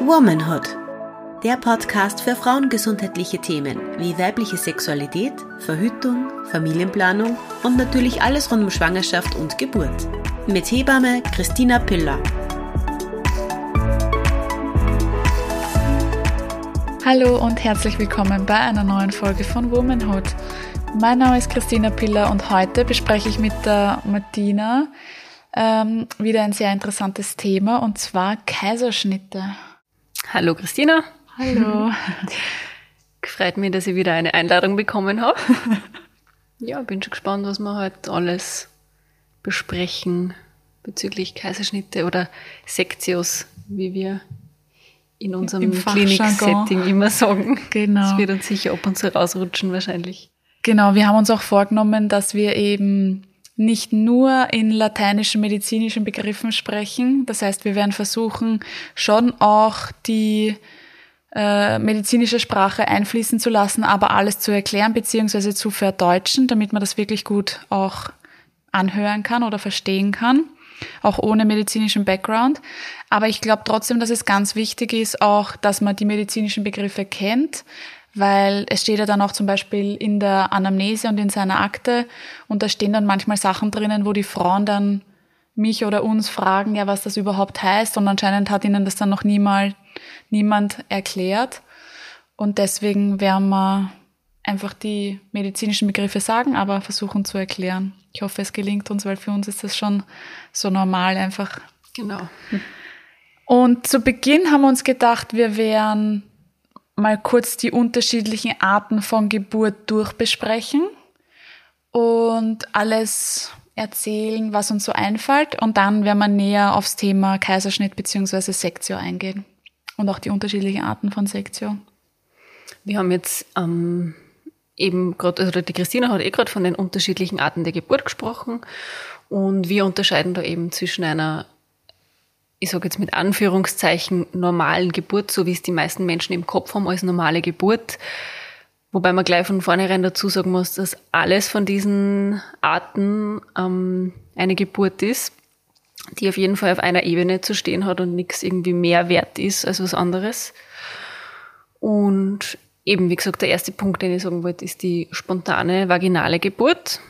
Womanhood, der Podcast für frauengesundheitliche Themen wie weibliche Sexualität, Verhütung, Familienplanung und natürlich alles rund um Schwangerschaft und Geburt. Mit Hebamme Christina Piller. Hallo und herzlich willkommen bei einer neuen Folge von Womanhood. Mein Name ist Christina Piller und heute bespreche ich mit der Martina ähm, wieder ein sehr interessantes Thema und zwar Kaiserschnitte. Hallo Christina. Hallo. Freut mich, dass ich wieder eine Einladung bekommen habe. ja, bin schon gespannt, was wir heute alles besprechen bezüglich Kaiserschnitte oder Sektios, wie wir in unserem Klinik-Setting immer sagen. Genau. Das wird uns sicher ab und zu rausrutschen wahrscheinlich. Genau, wir haben uns auch vorgenommen, dass wir eben nicht nur in lateinischen medizinischen Begriffen sprechen. Das heißt, wir werden versuchen, schon auch die äh, medizinische Sprache einfließen zu lassen, aber alles zu erklären bzw. zu verdeutschen, damit man das wirklich gut auch anhören kann oder verstehen kann, auch ohne medizinischen Background. Aber ich glaube trotzdem, dass es ganz wichtig ist, auch, dass man die medizinischen Begriffe kennt, weil es steht ja dann auch zum Beispiel in der Anamnese und in seiner Akte und da stehen dann manchmal Sachen drinnen, wo die Frauen dann mich oder uns fragen, ja, was das überhaupt heißt und anscheinend hat ihnen das dann noch niemals niemand erklärt und deswegen werden wir einfach die medizinischen Begriffe sagen, aber versuchen zu erklären. Ich hoffe, es gelingt uns, weil für uns ist das schon so normal einfach. Genau. Und zu Beginn haben wir uns gedacht, wir wären mal kurz die unterschiedlichen Arten von Geburt durchbesprechen und alles erzählen, was uns so einfällt. Und dann werden wir näher aufs Thema Kaiserschnitt bzw. Sektio eingehen und auch die unterschiedlichen Arten von Sektio. Wir haben jetzt ähm, eben gerade, also die Christina hat eh gerade von den unterschiedlichen Arten der Geburt gesprochen und wir unterscheiden da eben zwischen einer ich sage jetzt mit Anführungszeichen, normalen Geburt, so wie es die meisten Menschen im Kopf haben als normale Geburt. Wobei man gleich von vornherein dazu sagen muss, dass alles von diesen Arten ähm, eine Geburt ist, die auf jeden Fall auf einer Ebene zu stehen hat und nichts irgendwie mehr wert ist als was anderes. Und eben, wie gesagt, der erste Punkt, den ich sagen wollte, ist die spontane vaginale Geburt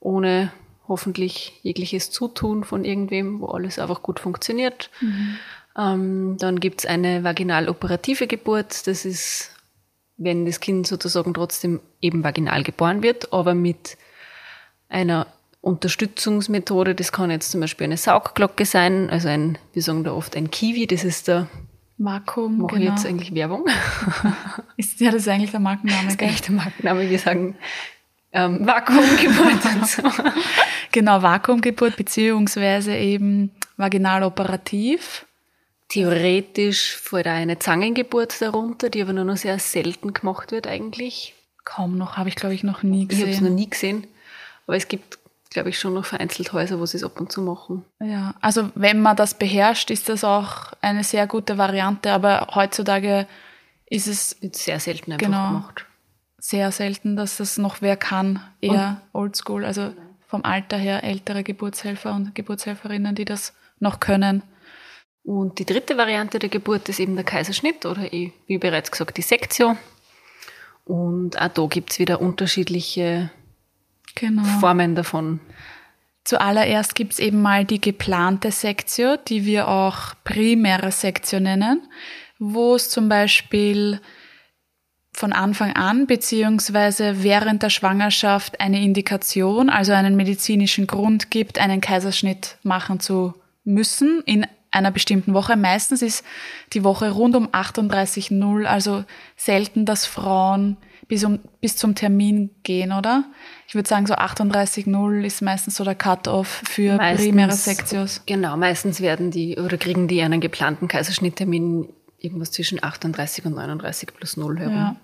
ohne hoffentlich jegliches Zutun von irgendwem, wo alles einfach gut funktioniert. Mhm. Ähm, dann gibt's eine vaginal-operative Geburt. Das ist, wenn das Kind sozusagen trotzdem eben vaginal geboren wird, aber mit einer Unterstützungsmethode. Das kann jetzt zum Beispiel eine Saugglocke sein, also ein, wir sagen da oft ein Kiwi, das ist der Vakuum. Mache genau. jetzt eigentlich Werbung? ist ja das eigentlich der Markenname? Das ist eigentlich der Markenname. Wir sagen ähm, Vakuumgeburt und so. Genau, Vakuumgeburt beziehungsweise eben vaginaloperativ. Theoretisch fällt auch eine Zangengeburt darunter, die aber nur noch sehr selten gemacht wird eigentlich. Kaum noch, habe ich glaube ich noch nie gesehen. Ich habe es noch nie gesehen, aber es gibt glaube ich schon noch vereinzelt Häuser, wo sie es ab und zu machen. Ja, also wenn man das beherrscht, ist das auch eine sehr gute Variante, aber heutzutage ist es wird sehr selten einfach genau, gemacht. Sehr selten, dass das noch wer kann, eher oldschool. Also vom Alter her ältere Geburtshelfer und Geburtshelferinnen, die das noch können. Und die dritte Variante der Geburt ist eben der Kaiserschnitt oder eh, wie bereits gesagt die Sektio. Und auch da gibt es wieder unterschiedliche genau. Formen davon. Zuallererst gibt es eben mal die geplante Sektio, die wir auch primäre Sektio nennen, wo es zum Beispiel von Anfang an beziehungsweise während der Schwangerschaft eine Indikation, also einen medizinischen Grund gibt, einen Kaiserschnitt machen zu müssen in einer bestimmten Woche. Meistens ist die Woche rund um 38.0, also selten, dass Frauen bis, um, bis zum Termin gehen, oder? Ich würde sagen, so 38.0 ist meistens so der Cut-off für meistens, primäre Sektios. Genau, meistens werden die oder kriegen die einen geplanten Kaiserschnitttermin irgendwas zwischen 38 und 39 plus 0 herum. Ja.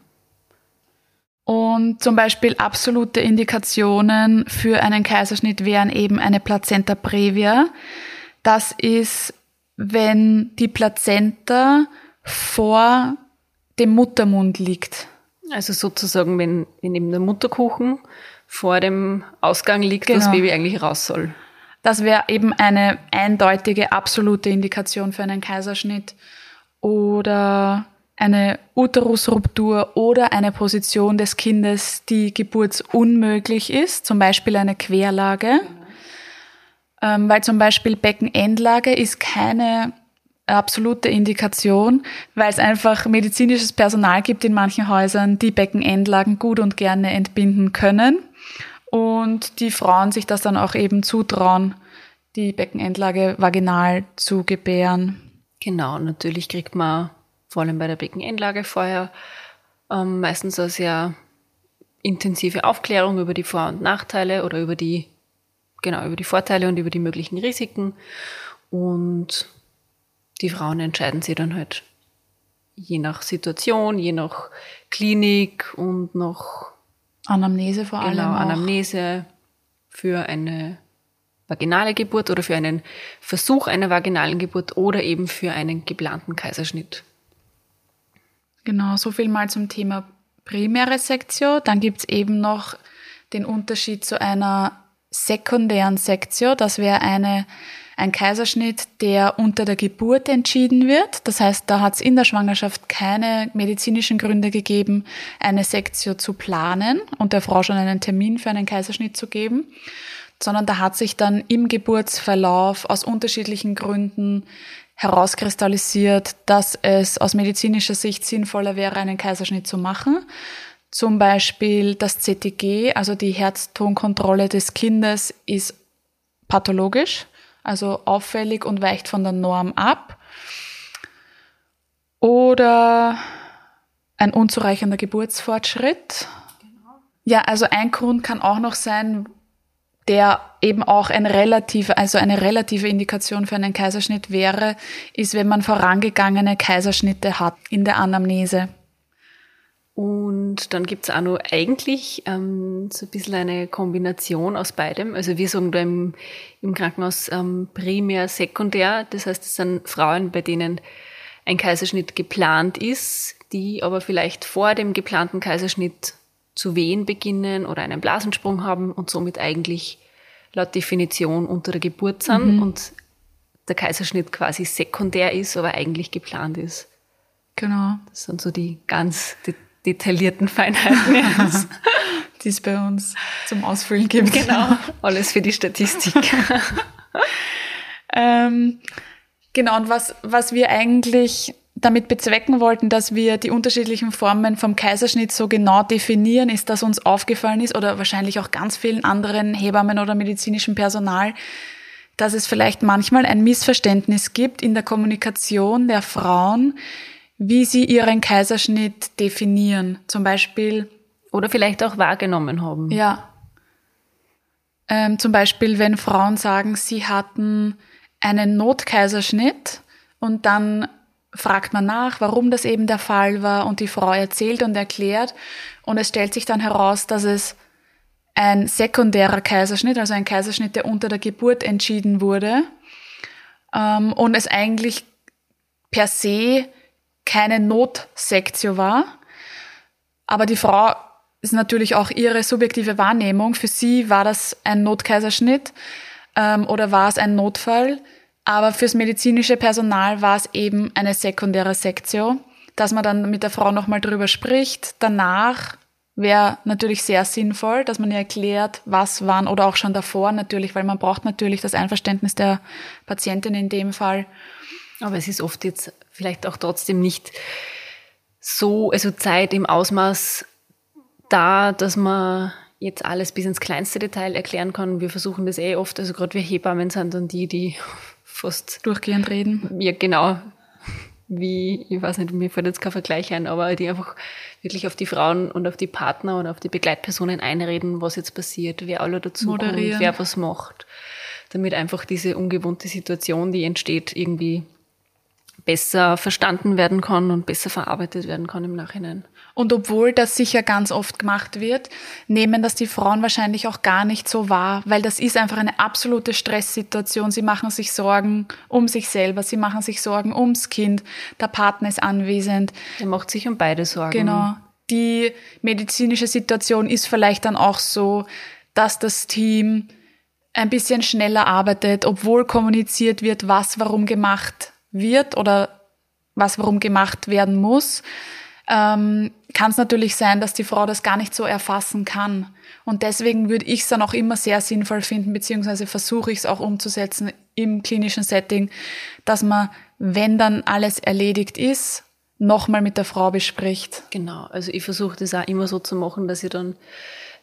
Und zum Beispiel absolute Indikationen für einen Kaiserschnitt wären eben eine Plazenta previa. Das ist, wenn die Plazenta vor dem Muttermund liegt. Also sozusagen, wenn, wenn eben der Mutterkuchen vor dem Ausgang liegt, genau. das Baby eigentlich raus soll. Das wäre eben eine eindeutige, absolute Indikation für einen Kaiserschnitt. oder eine Uterusruptur oder eine Position des Kindes, die geburtsunmöglich ist, zum Beispiel eine Querlage. Ähm, weil zum Beispiel Beckenendlage ist keine absolute Indikation, weil es einfach medizinisches Personal gibt in manchen Häusern, die Beckenendlagen gut und gerne entbinden können und die Frauen sich das dann auch eben zutrauen, die Beckenendlage vaginal zu gebären. Genau, natürlich kriegt man vor allem bei der Beckenendlage vorher ähm, meistens eine sehr intensive Aufklärung über die Vor- und Nachteile oder über die, genau, über die Vorteile und über die möglichen Risiken. Und die Frauen entscheiden sich dann halt je nach Situation, je nach Klinik und noch Anamnese vor allem. Genau. Anamnese für eine vaginale Geburt oder für einen Versuch einer vaginalen Geburt oder eben für einen geplanten Kaiserschnitt. Genau, so viel mal zum Thema primäre Sektio. Dann gibt's eben noch den Unterschied zu einer sekundären Sektio. Das wäre eine, ein Kaiserschnitt, der unter der Geburt entschieden wird. Das heißt, da hat's in der Schwangerschaft keine medizinischen Gründe gegeben, eine Sektio zu planen und der Frau schon einen Termin für einen Kaiserschnitt zu geben, sondern da hat sich dann im Geburtsverlauf aus unterschiedlichen Gründen herauskristallisiert, dass es aus medizinischer Sicht sinnvoller wäre, einen Kaiserschnitt zu machen. Zum Beispiel das CTG, also die Herztonkontrolle des Kindes, ist pathologisch, also auffällig und weicht von der Norm ab. Oder ein unzureichender Geburtsfortschritt. Ja, also ein Grund kann auch noch sein, der eben auch ein relative, also eine relative Indikation für einen Kaiserschnitt wäre, ist, wenn man vorangegangene Kaiserschnitte hat in der Anamnese. Und dann gibt's auch noch eigentlich ähm, so ein bisschen eine Kombination aus beidem. Also wir sagen da im, im Krankenhaus ähm, primär, sekundär. Das heißt, es sind Frauen, bei denen ein Kaiserschnitt geplant ist, die aber vielleicht vor dem geplanten Kaiserschnitt zu wehen beginnen oder einen Blasensprung haben und somit eigentlich laut Definition unter der Geburt sind Mhm. und der Kaiserschnitt quasi sekundär ist, aber eigentlich geplant ist. Genau. Das sind so die ganz de detaillierten Feinheiten. Die es bei uns zum Ausfüllen gibt. genau, alles für die Statistik. Ähm, genau, und was, was wir eigentlich damit bezwecken wollten, dass wir die unterschiedlichen Formen vom Kaiserschnitt so genau definieren, ist, dass uns aufgefallen ist, oder wahrscheinlich auch ganz vielen anderen Hebammen oder medizinischem Personal, dass es vielleicht manchmal ein Missverständnis gibt in der Kommunikation der Frauen, wie sie ihren Kaiserschnitt definieren. Zum Beispiel, Oder vielleicht auch wahrgenommen haben. ja. Ähm, zum Beispiel, wenn Frauen sagen, sie hatten einen Notkaiserschnitt und dann fragt man nach, warum das eben der Fall war und die Frau erzählt und erklärt und es stellt sich dann heraus, dass es ein sekundärer Kaiserschnitt, also ein Kaiserschnitt, der unter der Geburt entschieden wurde ähm, und es eigentlich per se keine Notsektio war, aber die Frau ist natürlich auch ihre subjektive Wahrnehmung. Für sie war das ein Notkaiserschnitt ähm, oder war es ein Notfall. Aber fürs medizinische Personal war es eben eine sekundäre Sektio, dass man dann mit der Frau nochmal drüber spricht. Danach wäre natürlich sehr sinnvoll, dass man ihr erklärt, was wann oder auch schon davor natürlich, weil man braucht natürlich das Einverständnis der Patientin in dem Fall. Aber es ist oft jetzt vielleicht auch trotzdem nicht so, also Zeit im Ausmaß da, dass man jetzt alles bis ins kleinste Detail erklären kann. Wir versuchen das eh oft, also gerade wir Hebammen sind dann die, die fast, Durchgehend reden. ja genau, wie, ich weiß nicht, mir fällt jetzt kein Vergleich ein, aber die einfach wirklich auf die Frauen und auf die Partner und auf die Begleitpersonen einreden, was jetzt passiert, wer alle dazu Moderieren. kommt, wer was macht, damit einfach diese ungewohnte Situation, die entsteht, irgendwie besser verstanden werden kann und besser verarbeitet werden kann im Nachhinein. Und obwohl das sicher ganz oft gemacht wird, nehmen das die Frauen wahrscheinlich auch gar nicht so wahr, weil das ist einfach eine absolute Stresssituation. Sie machen sich Sorgen um sich selber, sie machen sich Sorgen ums Kind, der Partner ist anwesend. Er macht sich um beide Sorgen. Genau. Die medizinische Situation ist vielleicht dann auch so, dass das Team ein bisschen schneller arbeitet, obwohl kommuniziert wird, was warum gemacht wird oder was warum gemacht werden muss, ähm, kann es natürlich sein, dass die Frau das gar nicht so erfassen kann. Und deswegen würde ich es dann auch immer sehr sinnvoll finden, beziehungsweise versuche ich es auch umzusetzen im klinischen Setting, dass man, wenn dann alles erledigt ist, nochmal mit der Frau bespricht. Genau, also ich versuche das auch immer so zu machen, dass ich dann,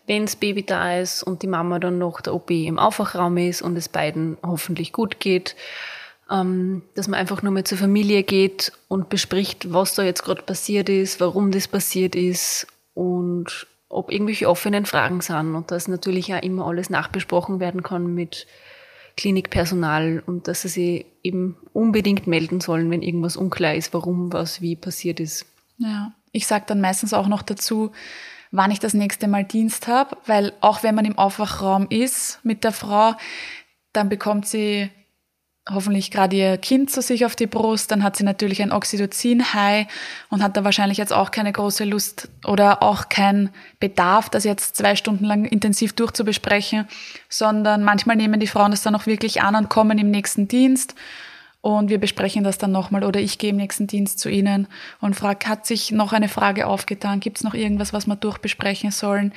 wenn das Baby da ist und die Mama dann noch der OP im Aufwachraum ist und es beiden hoffentlich gut geht, ähm, dass man einfach nur mal zur Familie geht und bespricht, was da jetzt gerade passiert ist, warum das passiert ist und ob irgendwelche offenen Fragen sind und dass natürlich auch immer alles nachbesprochen werden kann mit Klinikpersonal und dass sie sich eben unbedingt melden sollen, wenn irgendwas unklar ist, warum was wie passiert ist. Ja, ich sage dann meistens auch noch dazu, wann ich das nächste Mal Dienst habe, weil auch wenn man im Aufwachraum ist mit der Frau, dann bekommt sie hoffentlich gerade ihr Kind zu sich auf die Brust, dann hat sie natürlich ein Oxytocin-High und hat da wahrscheinlich jetzt auch keine große Lust oder auch keinen Bedarf, das jetzt zwei Stunden lang intensiv durchzubesprechen, sondern manchmal nehmen die Frauen das dann auch wirklich an und kommen im nächsten Dienst und wir besprechen das dann nochmal oder ich gehe im nächsten Dienst zu Ihnen und frage, hat sich noch eine Frage aufgetan? Gibt es noch irgendwas, was wir durchbesprechen sollen?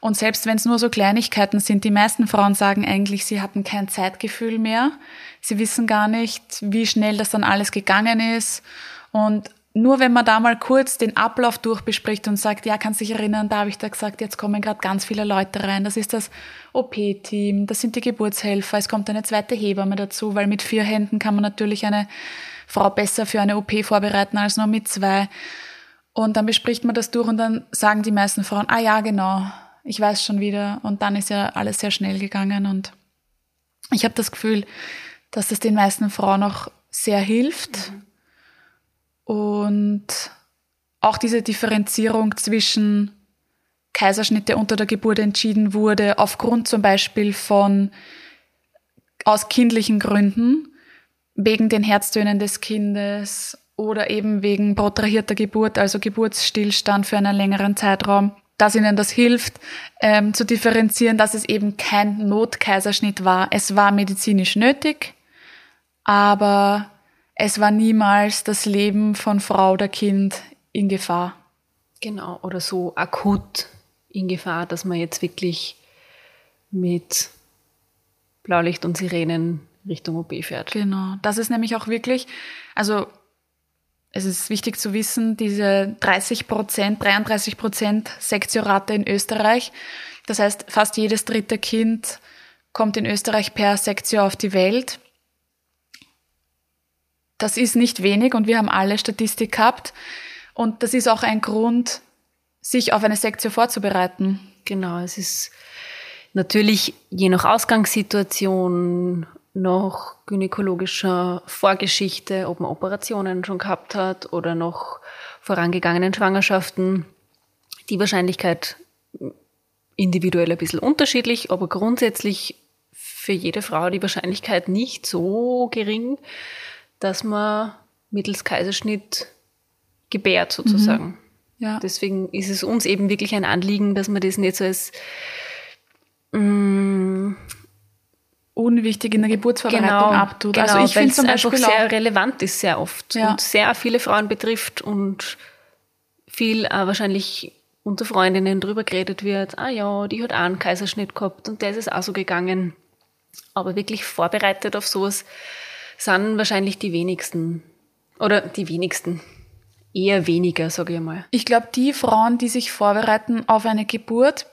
Und selbst wenn es nur so Kleinigkeiten sind, die meisten Frauen sagen eigentlich, sie hatten kein Zeitgefühl mehr. Sie wissen gar nicht, wie schnell das dann alles gegangen ist. Und nur wenn man da mal kurz den Ablauf durchbespricht und sagt, ja, kannst dich erinnern, da habe ich da gesagt, jetzt kommen gerade ganz viele Leute rein. Das ist das OP-Team, das sind die Geburtshelfer, es kommt eine zweite Hebamme dazu, weil mit vier Händen kann man natürlich eine Frau besser für eine OP vorbereiten als nur mit zwei. Und dann bespricht man das durch und dann sagen die meisten Frauen, ah ja, genau, ich weiß schon wieder. Und dann ist ja alles sehr schnell gegangen. Und ich habe das Gefühl, dass das den meisten Frauen auch sehr hilft. Mhm. Und auch diese Differenzierung zwischen Kaiserschnitt, der unter der Geburt entschieden wurde, aufgrund zum Beispiel von aus kindlichen Gründen, wegen den Herztönen des Kindes oder eben wegen protrahierter Geburt, also Geburtsstillstand für einen längeren Zeitraum dass ihnen das hilft, ähm, zu differenzieren, dass es eben kein Notkaiserschnitt war. Es war medizinisch nötig, aber es war niemals das Leben von Frau oder Kind in Gefahr. Genau, oder so akut in Gefahr, dass man jetzt wirklich mit Blaulicht und Sirenen Richtung OP fährt. Genau, das ist nämlich auch wirklich, also es ist wichtig zu wissen, diese 30 Prozent, 33 Prozent Sektiorate in Österreich. Das heißt, fast jedes dritte Kind kommt in Österreich per Sektio auf die Welt. Das ist nicht wenig und wir haben alle Statistik gehabt. Und das ist auch ein Grund, sich auf eine Sektio vorzubereiten. Genau, es ist natürlich je nach Ausgangssituation noch gynäkologischer Vorgeschichte, ob man Operationen schon gehabt hat oder noch vorangegangenen Schwangerschaften. Die Wahrscheinlichkeit individuell ein bisschen unterschiedlich, aber grundsätzlich für jede Frau die Wahrscheinlichkeit nicht so gering, dass man mittels Kaiserschnitt gebärt sozusagen. Mhm. Ja. Deswegen ist es uns eben wirklich ein Anliegen, dass man das nicht so als mh, mm, unwichtig in der Geburtsvorbereitung genau, abtut. Also genau, also ich finde Beispiel einfach sehr relevant ist sehr oft ja. und sehr viele Frauen betrifft und viel äh, wahrscheinlich unter Freundinnen drüber geredet wird, ah ja, die hat auch einen Kaiserschnitt gehabt und der ist es auch so gegangen. Aber wirklich vorbereitet auf sowas sind wahrscheinlich die wenigsten. Oder die wenigsten. Eher weniger, sage ich mal. Ich glaube, die Frauen, die sich vorbereiten auf eine Geburt,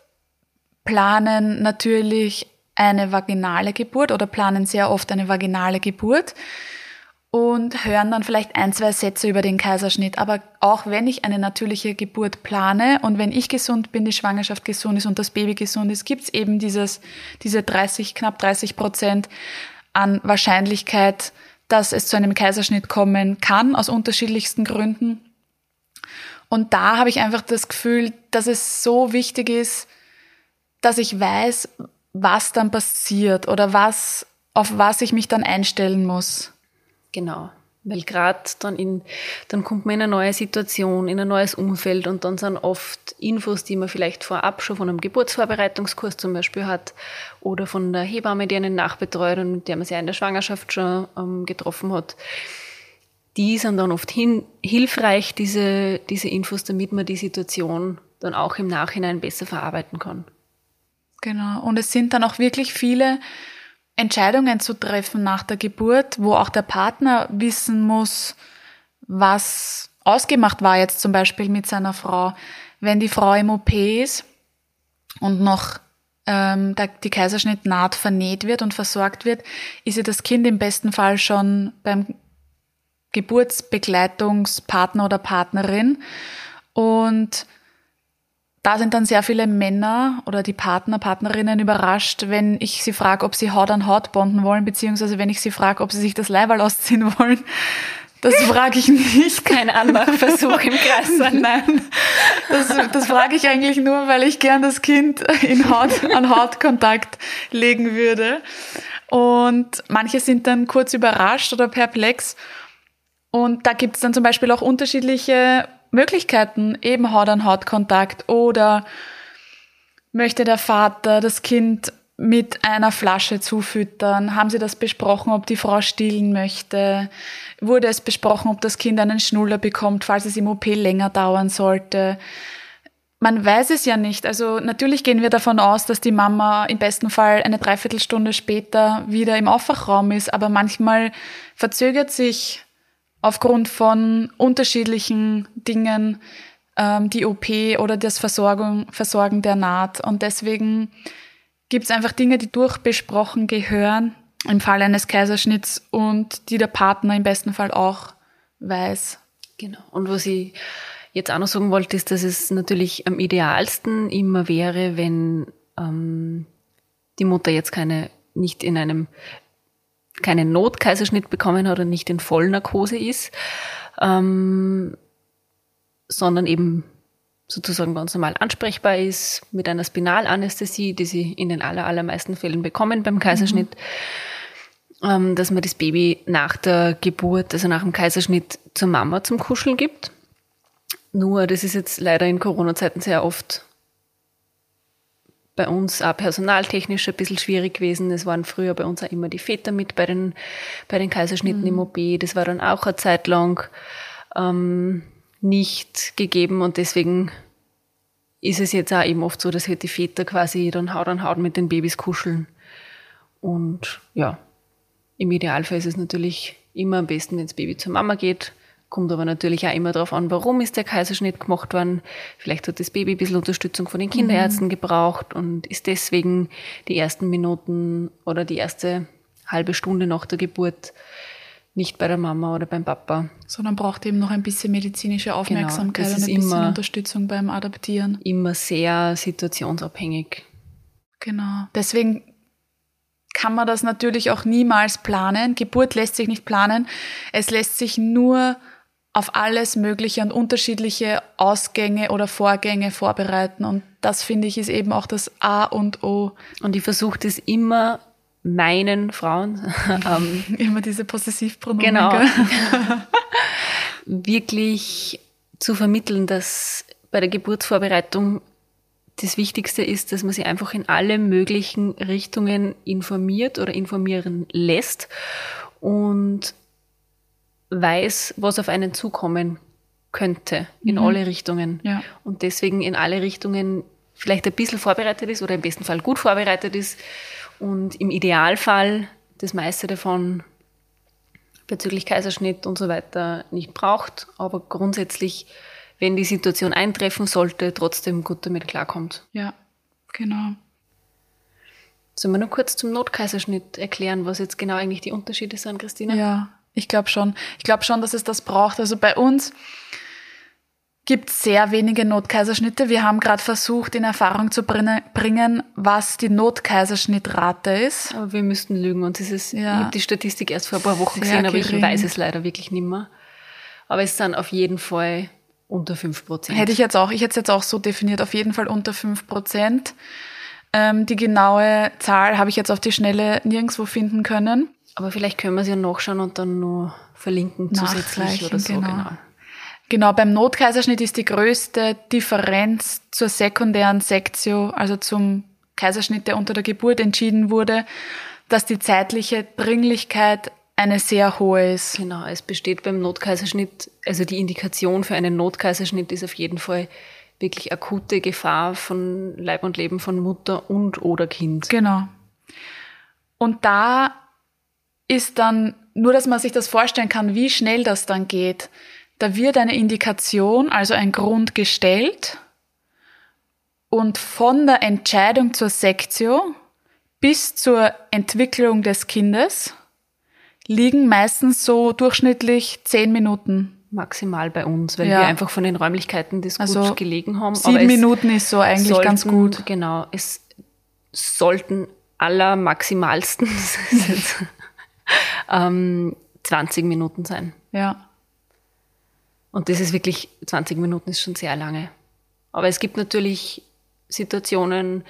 planen natürlich eine vaginale Geburt oder planen sehr oft eine vaginale Geburt und hören dann vielleicht ein, zwei Sätze über den Kaiserschnitt. Aber auch wenn ich eine natürliche Geburt plane und wenn ich gesund bin, die Schwangerschaft gesund ist und das Baby gesund ist, gibt's eben dieses, diese 30, knapp 30 Prozent an Wahrscheinlichkeit, dass es zu einem Kaiserschnitt kommen kann, aus unterschiedlichsten Gründen. Und da habe ich einfach das Gefühl, dass es so wichtig ist, dass ich weiß, was dann passiert oder was, auf was ich mich dann einstellen muss. Genau. Weil gerade dann in, dann kommt man in eine neue Situation, in ein neues Umfeld und dann sind oft Infos, die man vielleicht vorab schon von einem Geburtsvorbereitungskurs zum Beispiel hat oder von der Hebamme, die einen nachbetreut und mit der man sich in der Schwangerschaft schon ähm, getroffen hat, die sind dann oft hin, hilfreich, diese, diese Infos, damit man die Situation dann auch im Nachhinein besser verarbeiten kann. Genau. Und es sind dann auch wirklich viele Entscheidungen zu treffen nach der Geburt, wo auch der Partner wissen muss, was ausgemacht war jetzt zum Beispiel mit seiner Frau. Wenn die Frau im OP ist und noch ähm, die Kaiserschnittnaht vernäht wird und versorgt wird, ist ja das Kind im besten Fall schon beim Geburtsbegleitungspartner oder Partnerin. Und da sind dann sehr viele Männer oder die Partner, Partnerinnen überrascht, wenn ich sie frage, ob sie Haut an Haut bonden wollen, beziehungsweise wenn ich sie frage, ob sie sich das Leiberl ausziehen wollen. Das frage ich nicht. Kein Anmachversuch im Kreis. Nein, das, das frage ich eigentlich nur, weil ich gern das Kind in Haut, an Hautkontakt legen würde. Und manche sind dann kurz überrascht oder perplex. Und da gibt es dann zum Beispiel auch unterschiedliche Möglichkeiten, eben Haut an Haut Kontakt oder möchte der Vater das Kind mit einer Flasche zufüttern? Haben Sie das besprochen, ob die Frau stillen möchte? Wurde es besprochen, ob das Kind einen Schnuller bekommt, falls es im OP länger dauern sollte? Man weiß es ja nicht. Also natürlich gehen wir davon aus, dass die Mama im besten Fall eine Dreiviertelstunde später wieder im Aufwachraum ist, aber manchmal verzögert sich aufgrund von unterschiedlichen Dingen ähm, die OP oder das Versorgung, Versorgen der Naht. Und deswegen gibt es einfach Dinge, die durchbesprochen gehören im Fall eines Kaiserschnitts und die der Partner im besten Fall auch weiß. Genau. Und was ich jetzt auch noch sagen wollte, ist, dass es natürlich am idealsten immer wäre, wenn ähm, die Mutter jetzt keine nicht in einem keinen Notkaiserschnitt bekommen hat und nicht in Vollnarkose ist, ähm, sondern eben sozusagen ganz normal ansprechbar ist mit einer Spinalanästhesie, die sie in den aller, allermeisten Fällen bekommen beim Kaiserschnitt, mhm. ähm, dass man das Baby nach der Geburt, also nach dem Kaiserschnitt zur Mama zum Kuscheln gibt. Nur, das ist jetzt leider in Corona-Zeiten sehr oft bei uns auch personaltechnisch ein bisschen schwierig gewesen. Es waren früher bei uns auch immer die Väter mit bei den, bei den Kaiserschnitten mhm. im OP. Das war dann auch eine Zeit lang ähm, nicht gegeben und deswegen ist es jetzt auch eben oft so, dass halt die Väter quasi dann Haut an Haut mit den Babys kuscheln. Und ja, im Idealfall ist es natürlich immer am besten, wenn das Baby zur Mama geht Kommt aber natürlich auch immer darauf an, warum ist der Kaiserschnitt gemacht worden. Vielleicht hat das Baby ein bisschen Unterstützung von den Kinderärzten mhm. gebraucht und ist deswegen die ersten Minuten oder die erste halbe Stunde nach der Geburt nicht bei der Mama oder beim Papa. Sondern braucht eben noch ein bisschen medizinische genau, Aufmerksamkeit genau, und ein bisschen Unterstützung beim Adaptieren. Immer sehr situationsabhängig. Genau. Deswegen kann man das natürlich auch niemals planen. Geburt lässt sich nicht planen. Es lässt sich nur auf alles Mögliche und unterschiedliche Ausgänge oder Vorgänge vorbereiten. Und das finde ich ist eben auch das A und O. Und ich versuche das immer meinen Frauen. ähm, immer diese Possessivpronomen. Genau. wirklich zu vermitteln, dass bei der Geburtsvorbereitung das Wichtigste ist, dass man sich einfach in alle möglichen Richtungen informiert oder informieren lässt und weiß, was auf einen zukommen könnte, in mhm. alle Richtungen. Ja. Und deswegen in alle Richtungen vielleicht ein bisschen vorbereitet ist oder im besten Fall gut vorbereitet ist und im Idealfall das meiste davon bezüglich Kaiserschnitt und so weiter nicht braucht, aber grundsätzlich, wenn die Situation eintreffen sollte, trotzdem gut damit klarkommt. Ja, genau. Sollen wir noch kurz zum Notkaiserschnitt erklären, was jetzt genau eigentlich die Unterschiede sind, Christina? Ja, ich glaube schon. Ich glaube schon, dass es das braucht. Also bei uns gibt es sehr wenige Notkaiserschnitte. Wir haben gerade versucht, in Erfahrung zu bringen, was die Notkaiserschnittrate ist. Aber wir müssten lügen und es ist, ja. ich habe die Statistik erst vor ein paar Wochen sehr gesehen, aber gering. ich weiß es leider wirklich nicht mehr. Aber es sind auf jeden Fall unter fünf Prozent. Hätte ich jetzt auch, ich hätte es jetzt auch so definiert, auf jeden Fall unter fünf Prozent. Ähm, die genaue Zahl habe ich jetzt auf die Schnelle nirgendwo finden können. Aber vielleicht können wir es ja nachschauen und dann nur verlinken zusätzlich oder so. Genau. genau. Genau, beim Notkaiserschnitt ist die größte Differenz zur sekundären Sektio, also zum Kaiserschnitt, der unter der Geburt entschieden wurde, dass die zeitliche Dringlichkeit eine sehr hohe ist. Genau, es besteht beim Notkaiserschnitt, also die Indikation für einen Notkaiserschnitt ist auf jeden Fall wirklich akute Gefahr von Leib und Leben von Mutter und oder Kind. Genau. Und da ist dann, nur dass man sich das vorstellen kann, wie schnell das dann geht, da wird eine Indikation, also ein Grund gestellt und von der Entscheidung zur Sektio bis zur Entwicklung des Kindes liegen meistens so durchschnittlich zehn Minuten. Maximal bei uns, weil ja. wir einfach von den Räumlichkeiten das also gut gelegen haben. Sieben Minuten ist so eigentlich sollten, ganz gut. Genau, es sollten aller maximalsten ähm, 20 Minuten sein. Ja. Und das ist wirklich, 20 Minuten ist schon sehr lange. Aber es gibt natürlich Situationen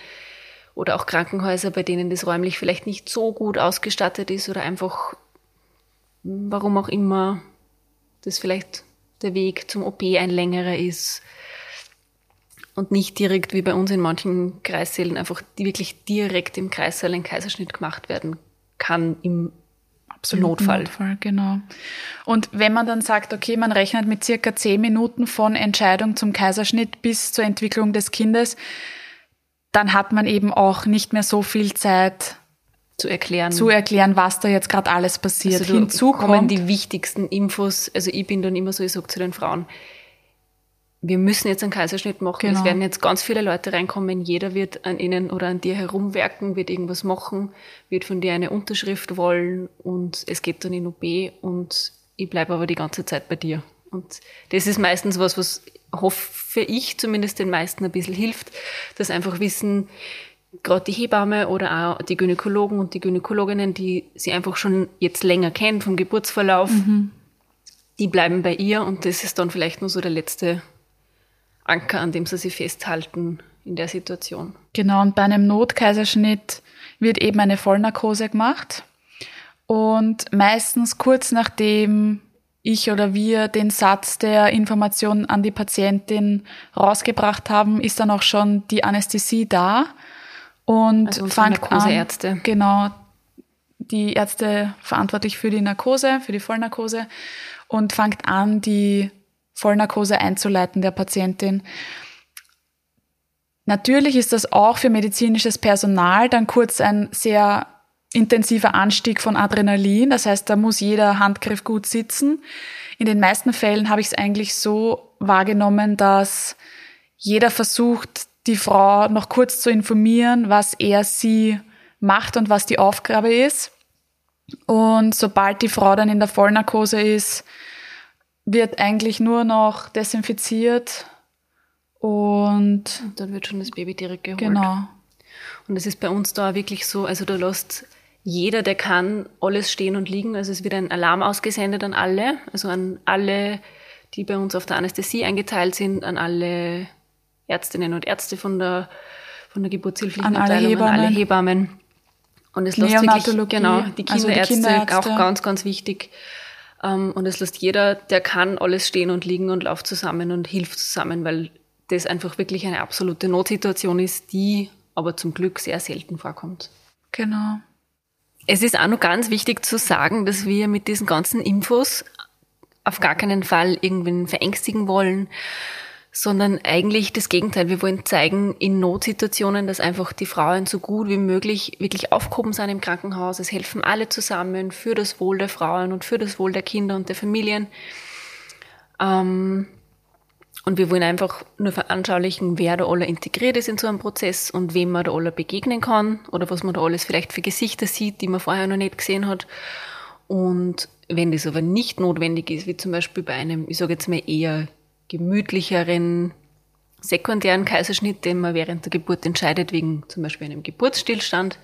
oder auch Krankenhäuser, bei denen das räumlich vielleicht nicht so gut ausgestattet ist oder einfach, warum auch immer, das vielleicht der Weg zum OP ein längerer ist und nicht direkt wie bei uns in manchen Kreissälen einfach wirklich direkt im Kreissaal ein Kaiserschnitt gemacht werden kann im Absolut Notfall. Notfall. Genau. Und wenn man dann sagt, okay, man rechnet mit circa zehn Minuten von Entscheidung zum Kaiserschnitt bis zur Entwicklung des Kindes, dann hat man eben auch nicht mehr so viel Zeit zu erklären, zu erklären, was da jetzt gerade alles passiert. Also Hinzu kommen die wichtigsten Infos. Also ich bin dann immer so, ich sage zu den Frauen, wir müssen jetzt einen Kaiserschnitt machen. Genau. Es werden jetzt ganz viele Leute reinkommen. Jeder wird an ihnen oder an dir herumwerken, wird irgendwas machen, wird von dir eine Unterschrift wollen und es geht dann in OP und ich bleibe aber die ganze Zeit bei dir. Und das ist meistens was, was hoffe ich zumindest den meisten ein bisschen hilft, dass einfach wissen, gerade die Hebamme oder auch die Gynäkologen und die Gynäkologinnen, die sie einfach schon jetzt länger kennen vom Geburtsverlauf, mhm. die bleiben bei ihr und das ist dann vielleicht nur so der letzte Anker, an dem sie sich festhalten in der Situation. Genau, und bei einem Notkaiserschnitt wird eben eine Vollnarkose gemacht. Und meistens kurz nachdem ich oder wir den Satz der Information an die Patientin rausgebracht haben, ist dann auch schon die Anästhesie da und also fängt an. Genau, die Ärzte verantwortlich für die Narkose, für die Vollnarkose und fängt an, die Vollnarkose einzuleiten der Patientin. Natürlich ist das auch für medizinisches Personal dann kurz ein sehr intensiver Anstieg von Adrenalin. Das heißt, da muss jeder Handgriff gut sitzen. In den meisten Fällen habe ich es eigentlich so wahrgenommen, dass jeder versucht, die Frau noch kurz zu informieren, was er sie macht und was die Aufgabe ist. Und sobald die Frau dann in der Vollnarkose ist, wird eigentlich nur noch desinfiziert und, und dann wird schon das Baby direkt geholt. Genau. Und es ist bei uns da wirklich so, also da lässt jeder, der kann, alles stehen und liegen. Also es wird ein Alarm ausgesendet an alle, also an alle, die bei uns auf der Anästhesie eingeteilt sind, an alle Ärztinnen und Ärzte von der, von der Geburtshilflichen an alle Hebammen. Und es lässt wirklich, genau, die Kinderärzte, also die Kinderärzte, auch ganz, ganz wichtig. Ähm, und es lässt jeder, der kann, alles stehen und liegen und lauft zusammen und hilft zusammen, weil das einfach wirklich eine absolute Notsituation ist, die aber zum Glück sehr selten vorkommt. Genau. Es ist auch noch ganz wichtig zu sagen, dass wir mit diesen ganzen Infos auf gar keinen Fall irgendwen verängstigen wollen, sondern eigentlich das Gegenteil. Wir wollen zeigen in Notsituationen, dass einfach die Frauen so gut wie möglich wirklich aufgehoben sind im Krankenhaus. Es helfen alle zusammen für das Wohl der Frauen und für das Wohl der Kinder und der Familien. Ähm, und wir wollen einfach nur veranschaulichen, wer da alle integriert ist in so einem Prozess und wem man da alle begegnen kann oder was man da alles vielleicht für Gesichter sieht, die man vorher noch nicht gesehen hat. Und wenn das aber nicht notwendig ist, wie zum Beispiel bei einem, ich sage jetzt mal eher gemütlicheren sekundären Kaiserschnitt, den man während der Geburt entscheidet, wegen zum Beispiel einem Geburtsstillstand,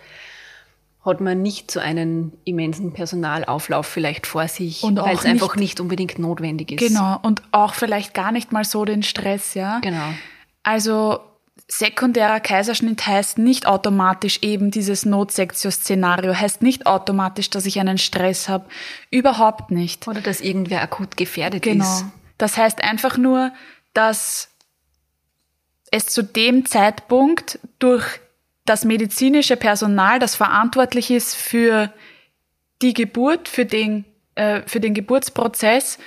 hat man nicht so einen immensen Personalauflauf vielleicht vor sich, weil es einfach nicht unbedingt notwendig ist. Genau, und auch vielleicht gar nicht mal so den Stress, ja. Genau. Also sekundärer Kaiserschnitt heißt nicht automatisch eben dieses Notsektio-Szenario, heißt nicht automatisch, dass ich einen Stress habe. Überhaupt nicht. Oder dass irgendwer akut gefährdet genau. ist. Das heißt einfach nur, dass es zu dem Zeitpunkt durch das medizinische Personal, das verantwortlich ist für die Geburt für den, äh, für den Geburtsprozess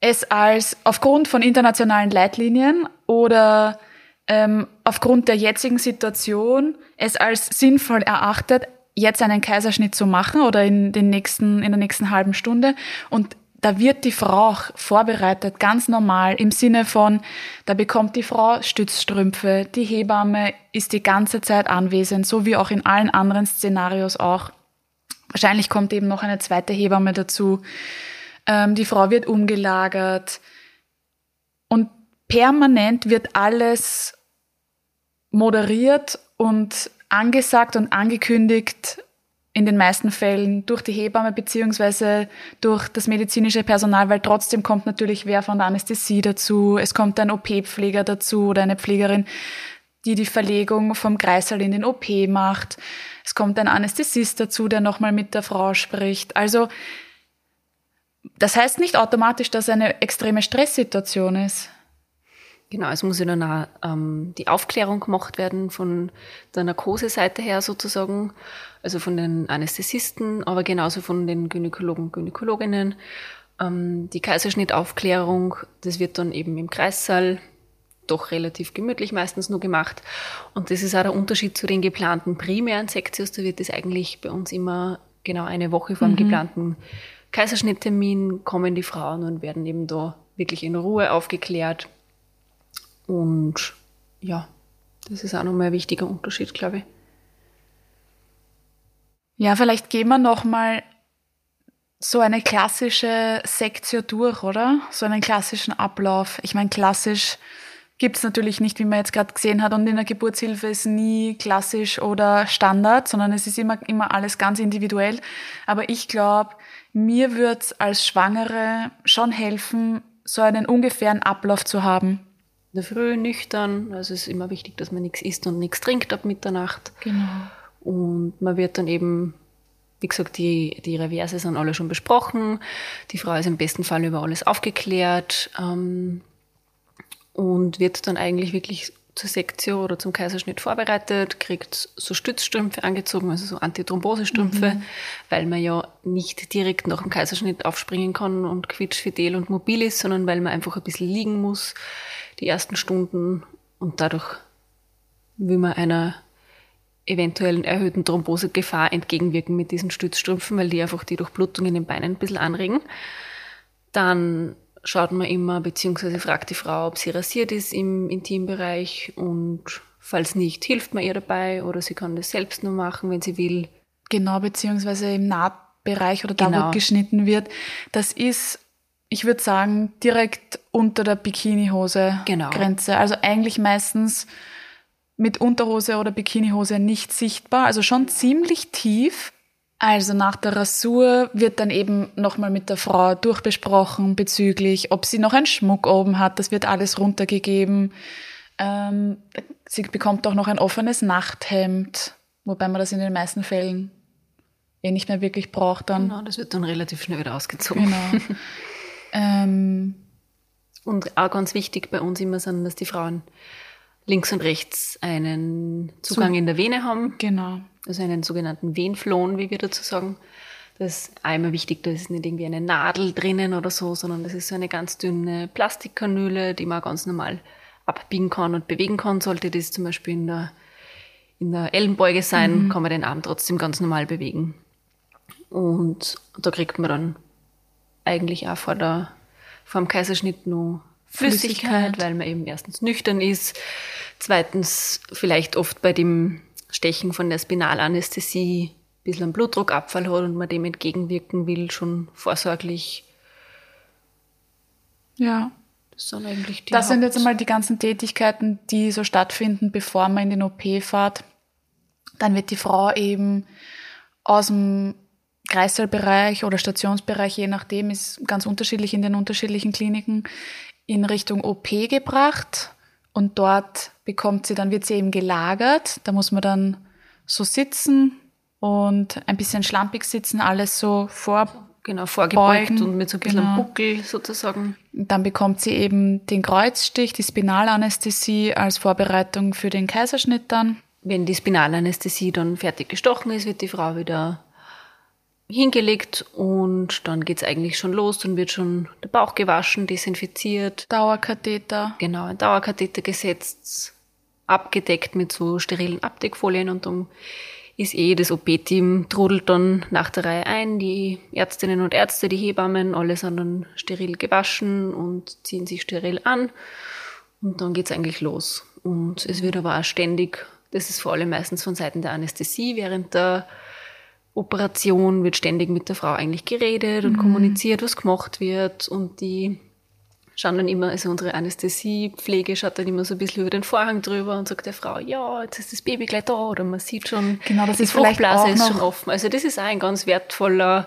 es als aufgrund von internationalen Leitlinien oder ähm, aufgrund der jetzigen Situation es als sinnvoll erachtet, jetzt einen Kaiserschnitt zu machen oder in den nächsten, in der nächsten halben Stunde. Und da wird die Frau auch vorbereitet, ganz normal, im Sinne von, da bekommt die Frau Stützstrümpfe, die Hebamme ist die ganze Zeit anwesend, so wie auch in allen anderen Szenarios auch. Wahrscheinlich kommt eben noch eine zweite Hebamme dazu. Ähm, die Frau wird umgelagert und permanent wird alles moderiert und angesagt und angekündigt in den meisten Fällen durch die Hebamme beziehungsweise durch das medizinische Personal, weil trotzdem kommt natürlich wer von der Anästhesie dazu, es kommt ein OP-Pfleger dazu oder eine Pflegerin, die die Verlegung vom Kreissaal in den OP macht. Es kommt ein Anästhesist dazu, der nochmal mit der Frau spricht. Also das heißt nicht automatisch, dass eine extreme Stresssituation ist. Genau, es muss ja dann auch ähm, die Aufklärung gemacht werden von der Narkoseseite her sozusagen, also von den Anästhesisten, aber genauso von den Gynäkologen, Gynäkologinnen. Ähm, die Kaiserschnittaufklärung, das wird dann eben im Kreissaal doch relativ gemütlich meistens nur gemacht. Und das ist auch der Unterschied zu den geplanten primären Sektios. Da wird es eigentlich bei uns immer genau eine Woche vor dem mhm. geplanten Kaiserschnitttermin kommen die Frauen und werden eben da wirklich in Ruhe aufgeklärt und ja, das ist auch nochmal ein wichtiger Unterschied, glaube ich. Ja, vielleicht gehen wir nochmal so eine klassische Sektion durch, oder? So einen klassischen Ablauf. Ich meine, klassisch gibt's natürlich nicht, wie man jetzt gerade gesehen hat. Und in der Geburtshilfe ist nie klassisch oder Standard, sondern es ist immer, immer alles ganz individuell. Aber ich glaube, mir wird's als Schwangere schon helfen, so einen ungefähren Ablauf zu haben der Früh nüchtern. Also es ist immer wichtig, dass man nichts isst und nichts trinkt ab Mitternacht. Genau. Und man wird dann eben, wie gesagt, die, die Reverse sind alle schon besprochen. Die Frau ist im besten Fall über alles aufgeklärt ähm, und wird dann eigentlich wirklich zur Sektion oder zum Kaiserschnitt vorbereitet, kriegt so Stützstrümpfe angezogen, also so Antithrombosestrümpfe, mhm. weil man ja nicht direkt nach dem Kaiserschnitt aufspringen kann und quietschfidel und mobil ist, sondern weil man einfach ein bisschen liegen muss die ersten Stunden und dadurch will man einer eventuellen erhöhten Thrombosegefahr entgegenwirken mit diesen Stützstrümpfen, weil die einfach die Durchblutung in den Beinen ein bisschen anregen. Dann schaut man immer, beziehungsweise fragt die Frau, ob sie rasiert ist im Intimbereich und falls nicht, hilft man ihr dabei oder sie kann das selbst nur machen, wenn sie will. Genau, beziehungsweise im Nahtbereich oder da, genau. wo geschnitten wird. Das ist ich würde sagen, direkt unter der Bikinihose genau. Grenze. Also eigentlich meistens mit Unterhose oder Bikinihose nicht sichtbar, also schon ziemlich tief. Also nach der Rasur wird dann eben nochmal mit der Frau durchbesprochen bezüglich, ob sie noch einen Schmuck oben hat. Das wird alles runtergegeben. Ähm, sie bekommt auch noch ein offenes Nachthemd, wobei man das in den meisten Fällen eh nicht mehr wirklich braucht dann. Genau, das wird dann relativ schnell wieder ausgezogen. Genau. Ähm, und auch ganz wichtig bei uns immer sind, dass die Frauen links und rechts einen Zugang in der Vene haben. Genau. Also einen sogenannten Venflon, wie wir dazu sagen. Das ist einmal wichtig, da ist nicht irgendwie eine Nadel drinnen oder so, sondern das ist so eine ganz dünne Plastikkanüle, die man ganz normal abbiegen kann und bewegen kann. Sollte das zum Beispiel in der, in der Ellenbeuge sein, mhm. kann man den Arm trotzdem ganz normal bewegen. Und da kriegt man dann eigentlich auch vor, der, vor dem Kaiserschnitt nur Flüssigkeit, Flüssigkeit, weil man eben erstens nüchtern ist, zweitens vielleicht oft bei dem Stechen von der Spinalanästhesie ein bisschen einen Blutdruckabfall hat und man dem entgegenwirken will, schon vorsorglich. Ja. Das sind eigentlich die Das sind jetzt einmal die ganzen Tätigkeiten, die so stattfinden, bevor man in den OP fährt. Dann wird die Frau eben aus dem Kreissaalbereich oder Stationsbereich, je nachdem, ist ganz unterschiedlich in den unterschiedlichen Kliniken, in Richtung OP gebracht. Und dort bekommt sie, dann wird sie eben gelagert. Da muss man dann so sitzen und ein bisschen schlampig sitzen, alles so vor. Genau, vorgebeugt und mit so ein bisschen genau. Buckel sozusagen. Dann bekommt sie eben den Kreuzstich, die Spinalanästhesie als Vorbereitung für den Kaiserschnitt dann. Wenn die Spinalanästhesie dann fertig gestochen ist, wird die Frau wieder hingelegt und dann geht's eigentlich schon los. Dann wird schon der Bauch gewaschen, desinfiziert. Dauerkatheter. Genau, ein Dauerkatheter gesetzt, abgedeckt mit so sterilen Abdeckfolien und dann ist eh das OP-Team trudelt dann nach der Reihe ein. Die Ärztinnen und Ärzte, die Hebammen, alle sind dann steril gewaschen und ziehen sich steril an. Und dann geht's eigentlich los. Und es wird aber auch ständig, das ist vor allem meistens von Seiten der Anästhesie, während der Operation wird ständig mit der Frau eigentlich geredet und mhm. kommuniziert, was gemacht wird. Und die schauen dann immer, also unsere Anästhesiepflege schaut dann immer so ein bisschen über den Vorhang drüber und sagt der Frau, ja, jetzt ist das Baby gleich da oder man sieht schon, genau, das die ist Fruchtblase ist schon offen. Also das ist auch ein ganz wertvoller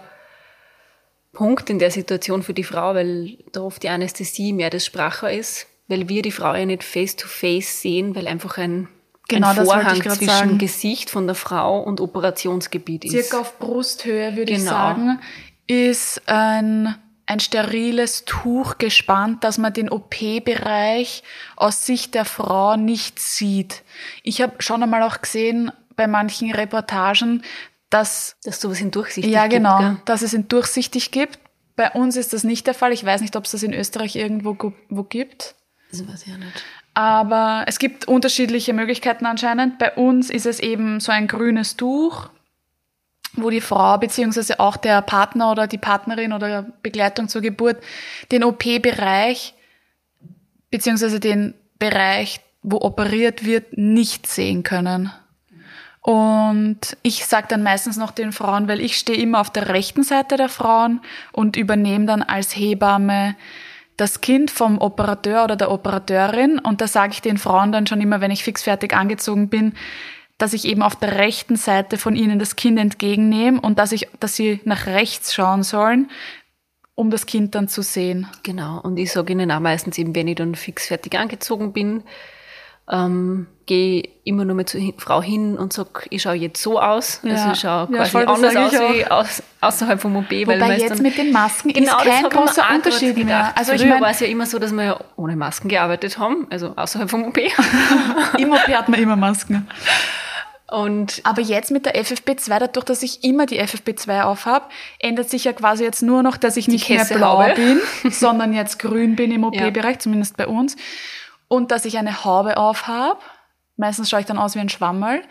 Punkt in der Situation für die Frau, weil da oft die Anästhesie mehr das Spracher ist, weil wir die Frau ja nicht face to face sehen, weil einfach ein genau, ein Vorhang zwischen sagen. Gesicht von der Frau und Operationsgebiet ist. Circa auf Brusthöhe würde genau. ich sagen, ist ein ein steriles Tuch gespannt, dass man den OP-Bereich aus Sicht der Frau nicht sieht. Ich habe schon einmal auch gesehen bei manchen Reportagen, dass dass sowas in durchsichtig ja genau, gibt, dass es in durchsichtig gibt. Bei uns ist das nicht der Fall. Ich weiß nicht, ob es das in Österreich irgendwo wo gibt. Das weiß ich ja nicht. Aber es gibt unterschiedliche Möglichkeiten anscheinend. Bei uns ist es eben so ein grünes Tuch, wo die Frau beziehungsweise auch der Partner oder die Partnerin oder Begleitung zur Geburt den OP-Bereich beziehungsweise den Bereich, wo operiert wird, nicht sehen können. Und ich sage dann meistens noch den Frauen, weil ich stehe immer auf der rechten Seite der Frauen und übernehme dann als Hebamme das Kind vom Operateur oder der Operateurin. Und da sage ich den Frauen dann schon immer, wenn ich fixfertig angezogen bin, dass ich eben auf der rechten Seite von ihnen das Kind entgegennehme und dass ich, dass sie nach rechts schauen sollen, um das Kind dann zu sehen. Genau. Und ich sage ihnen auch meistens eben, wenn ich dann fix fertig angezogen bin, ähm, gehe immer nur mit zur Frau hin und sag, ich schaue jetzt so aus. Ja. Also ich schaue quasi ja, anders aus wie aus, außerhalb vom OP. Wobei weil jetzt mit den Masken genau, ist kein großer Unterschied mehr. Also Früher ich mein, war es ja immer so, dass wir ja ohne Masken gearbeitet haben, also außerhalb vom OP. Im OP hat man immer Masken. Und Aber jetzt mit der FFP2, dadurch, dass ich immer die FFP2 aufhab, ändert sich ja quasi jetzt nur noch, dass ich nicht mehr blau bin, sondern jetzt grün bin im OP-Bereich, ja. zumindest bei uns. Und dass ich eine Haube aufhab. Meistens schaue ich dann aus wie ein Schwammerl.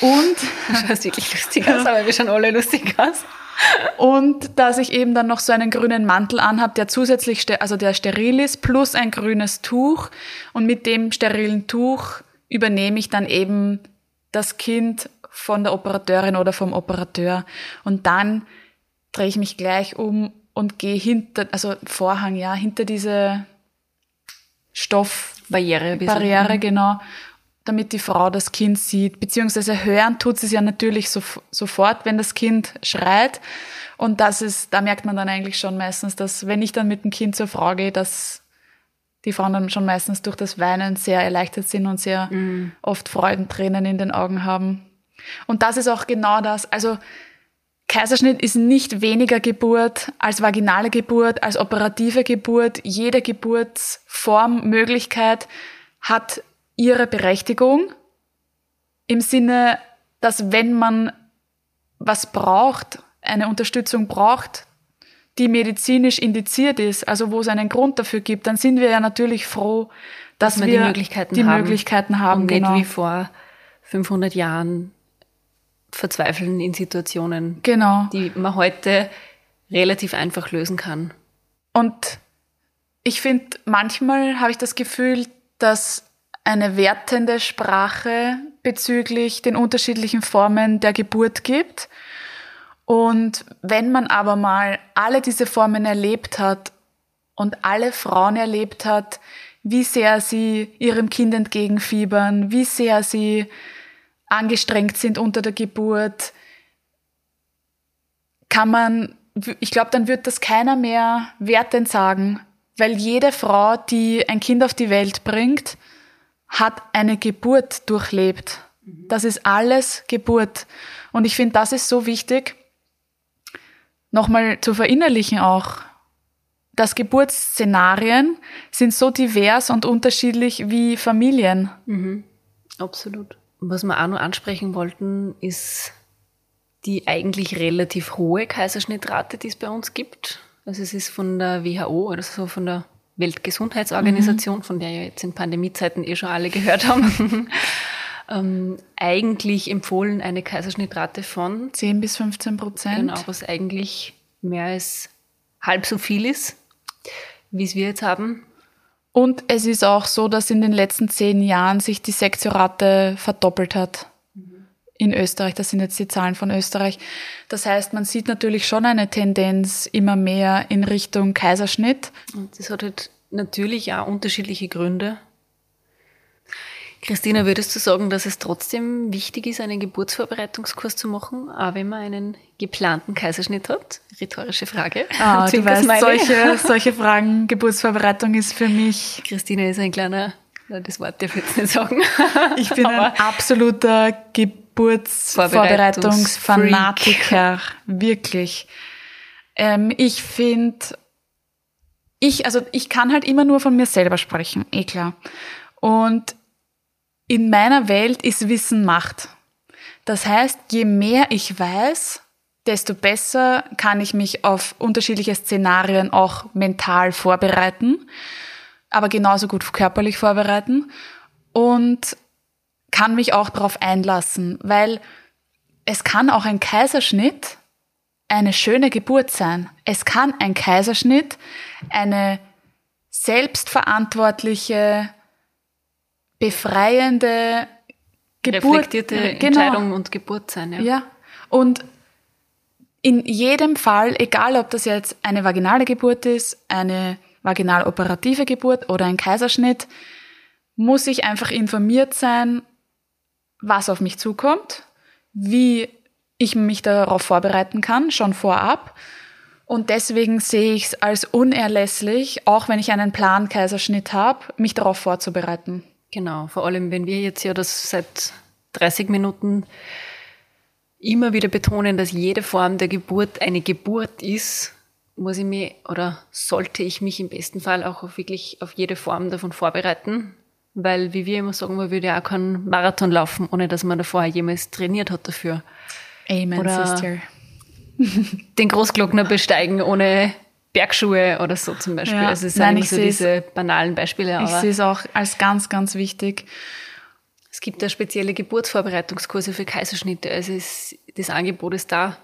Und. Du schaust wirklich lustig aus, aber wir schauen alle lustig aus. Und dass ich eben dann noch so einen grünen Mantel anhab, der zusätzlich, also der steril ist, plus ein grünes Tuch. Und mit dem sterilen Tuch übernehme ich dann eben das Kind von der Operateurin oder vom Operateur. Und dann drehe ich mich gleich um und gehe hinter, also Vorhang, ja, hinter diese Stoffbarriere, Barriere, mhm. genau, damit die Frau das Kind sieht. Beziehungsweise hören tut sie es ja natürlich so, sofort, wenn das Kind schreit. Und das ist, da merkt man dann eigentlich schon meistens, dass wenn ich dann mit dem Kind zur Frau gehe, dass die Frauen dann schon meistens durch das Weinen sehr erleichtert sind und sehr mhm. oft Freudentränen in den Augen haben. Und das ist auch genau das. Also Kaiserschnitt ist nicht weniger Geburt als vaginale Geburt, als operative Geburt. Jede Geburtsform, Möglichkeit hat ihre Berechtigung im Sinne, dass wenn man was braucht, eine Unterstützung braucht, die medizinisch indiziert ist, also wo es einen Grund dafür gibt, dann sind wir ja natürlich froh, dass, dass wir die Möglichkeiten die haben, Möglichkeiten haben und genau. nicht wie vor 500 Jahren verzweifeln in Situationen, genau. die man heute relativ einfach lösen kann. Und ich finde, manchmal habe ich das Gefühl, dass eine wertende Sprache bezüglich den unterschiedlichen Formen der Geburt gibt und wenn man aber mal alle diese Formen erlebt hat und alle Frauen erlebt hat, wie sehr sie ihrem Kind entgegenfiebern, wie sehr sie angestrengt sind unter der Geburt, kann man, ich glaube, dann wird das keiner mehr wertend sagen, weil jede Frau, die ein Kind auf die Welt bringt, hat eine Geburt durchlebt. Das ist alles Geburt. Und ich finde, das ist so wichtig, nochmal zu verinnerlichen auch. dass Geburtsszenarien sind so divers und unterschiedlich wie Familien. Mhm. Absolut. Was wir auch noch ansprechen wollten, ist die eigentlich relativ hohe Kaiserschnittrate, die es bei uns gibt. Also es ist von der WHO, also von der Weltgesundheitsorganisation, mhm. von der ja jetzt in Pandemiezeiten eh schon alle gehört haben, ähm, eigentlich empfohlen eine Kaiserschnittrate von 10 bis 15 Prozent. Genau, was eigentlich mehr als halb so viel ist, wie es wir jetzt haben. Und es ist auch so, dass in den letzten zehn Jahren sich die Sektiorate verdoppelt hat in Österreich. Das sind jetzt die Zahlen von Österreich. Das heißt, man sieht natürlich schon eine Tendenz immer mehr in Richtung Kaiserschnitt. Und das hat halt natürlich auch unterschiedliche Gründe. Christina, würdest du sagen, dass es trotzdem wichtig ist, einen Geburtsvorbereitungskurs zu machen, auch wenn man einen geplanten Kaiserschnitt hat? Rhetorische Frage. Ah, du weißt, solche, solche Fragen, Geburtsvorbereitung ist für mich... Christina ist ein kleiner, das Wort darf ich jetzt nicht sagen. Ich bin ein absoluter. Geburtsvorbereitungsfanatiker, wirklich. Ähm, ich finde, ich, also ich kann halt immer nur von mir selber sprechen, eh klar. Und in meiner Welt ist Wissen Macht. Das heißt, je mehr ich weiß, desto besser kann ich mich auf unterschiedliche Szenarien auch mental vorbereiten, aber genauso gut körperlich vorbereiten. Und kann mich auch darauf einlassen, weil es kann auch ein Kaiserschnitt eine schöne Geburt sein. Es kann ein Kaiserschnitt eine selbstverantwortliche, befreiende Geburt, reflektierte genau. Entscheidung und Geburt sein. Ja. ja. Und in jedem Fall, egal ob das jetzt eine vaginale Geburt ist, eine vaginal operative Geburt oder ein Kaiserschnitt, muss ich einfach informiert sein, was auf mich zukommt, wie ich mich darauf vorbereiten kann, schon vorab. Und deswegen sehe ich es als unerlässlich, auch wenn ich einen Plan-Kaiserschnitt habe, mich darauf vorzubereiten. Genau, vor allem wenn wir jetzt ja das seit 30 Minuten immer wieder betonen, dass jede Form der Geburt eine Geburt ist, muss ich mich oder sollte ich mich im besten Fall auch auf wirklich auf jede Form davon vorbereiten. Weil, wie wir immer sagen, man würde ja auch keinen Marathon laufen, ohne dass man davor jemals trainiert hat dafür. Amen, oder Sister. den Großglockner besteigen ohne Bergschuhe oder so zum Beispiel. Ja, also es sind nein, so diese banalen Beispiele. ich sehe es auch als ganz, ganz wichtig. Es gibt da spezielle Geburtsvorbereitungskurse für Kaiserschnitte. Also es, das Angebot ist da.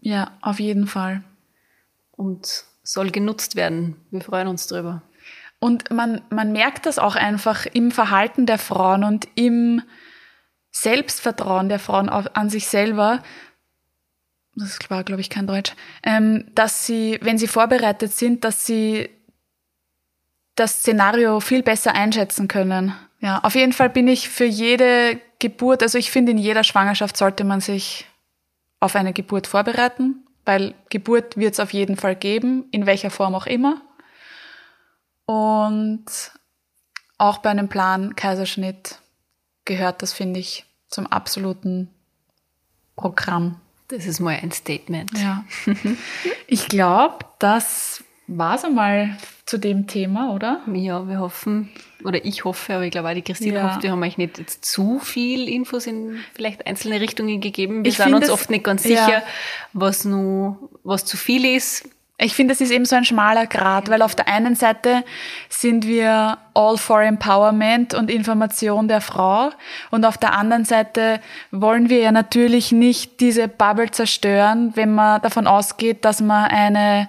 Ja, auf jeden Fall. Und soll genutzt werden. Wir freuen uns drüber. Und man, man merkt das auch einfach im Verhalten der Frauen und im Selbstvertrauen der Frauen an sich selber. Das war, glaube ich, kein Deutsch. Ähm, dass sie, wenn sie vorbereitet sind, dass sie das Szenario viel besser einschätzen können. Ja, auf jeden Fall bin ich für jede Geburt, also ich finde, in jeder Schwangerschaft sollte man sich auf eine Geburt vorbereiten, weil Geburt wird es auf jeden Fall geben, in welcher Form auch immer. Und auch bei einem Plan Kaiserschnitt gehört das, finde ich, zum absoluten Programm. Das ist mal ein Statement. Ja. ich glaube, das war es einmal zu dem Thema, oder? Ja, wir hoffen, oder ich hoffe, aber ich glaube auch die Christine ja. hofft, wir haben euch nicht jetzt zu viel Infos in vielleicht einzelne Richtungen gegeben. Wir ich sind uns oft nicht ganz sicher, ja. was nur, was zu viel ist. Ich finde, es ist eben so ein schmaler Grad, weil auf der einen Seite sind wir all for empowerment und Information der Frau und auf der anderen Seite wollen wir ja natürlich nicht diese Bubble zerstören, wenn man davon ausgeht, dass man eine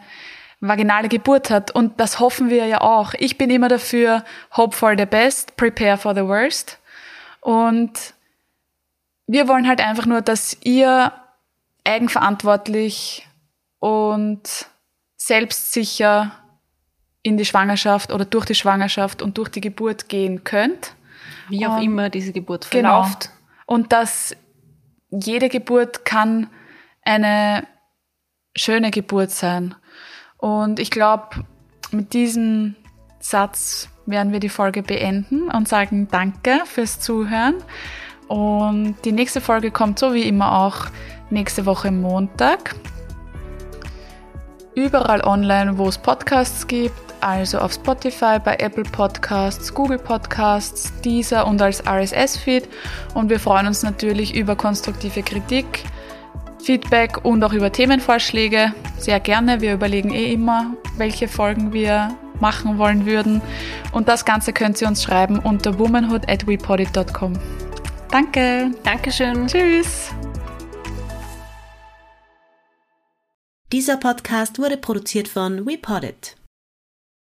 vaginale Geburt hat und das hoffen wir ja auch. Ich bin immer dafür, hope for the best, prepare for the worst und wir wollen halt einfach nur, dass ihr eigenverantwortlich und selbstsicher in die Schwangerschaft oder durch die Schwangerschaft und durch die Geburt gehen könnt. Wie auch und, immer diese Geburt genau. verläuft. Genau. Und dass jede Geburt kann eine schöne Geburt sein. Und ich glaube, mit diesem Satz werden wir die Folge beenden und sagen Danke fürs Zuhören. Und die nächste Folge kommt so wie immer auch nächste Woche Montag überall online, wo es Podcasts gibt, also auf Spotify, bei Apple Podcasts, Google Podcasts, Deezer und als RSS-Feed. Und wir freuen uns natürlich über konstruktive Kritik Feedback und auch über Themenvorschläge. Sehr gerne. Wir überlegen eh immer, welche Folgen wir machen wollen würden. Und das Ganze könnt ihr uns schreiben unter womanhood at. Danke. Dankeschön. Tschüss. Dieser Podcast wurde produziert von WePoddit.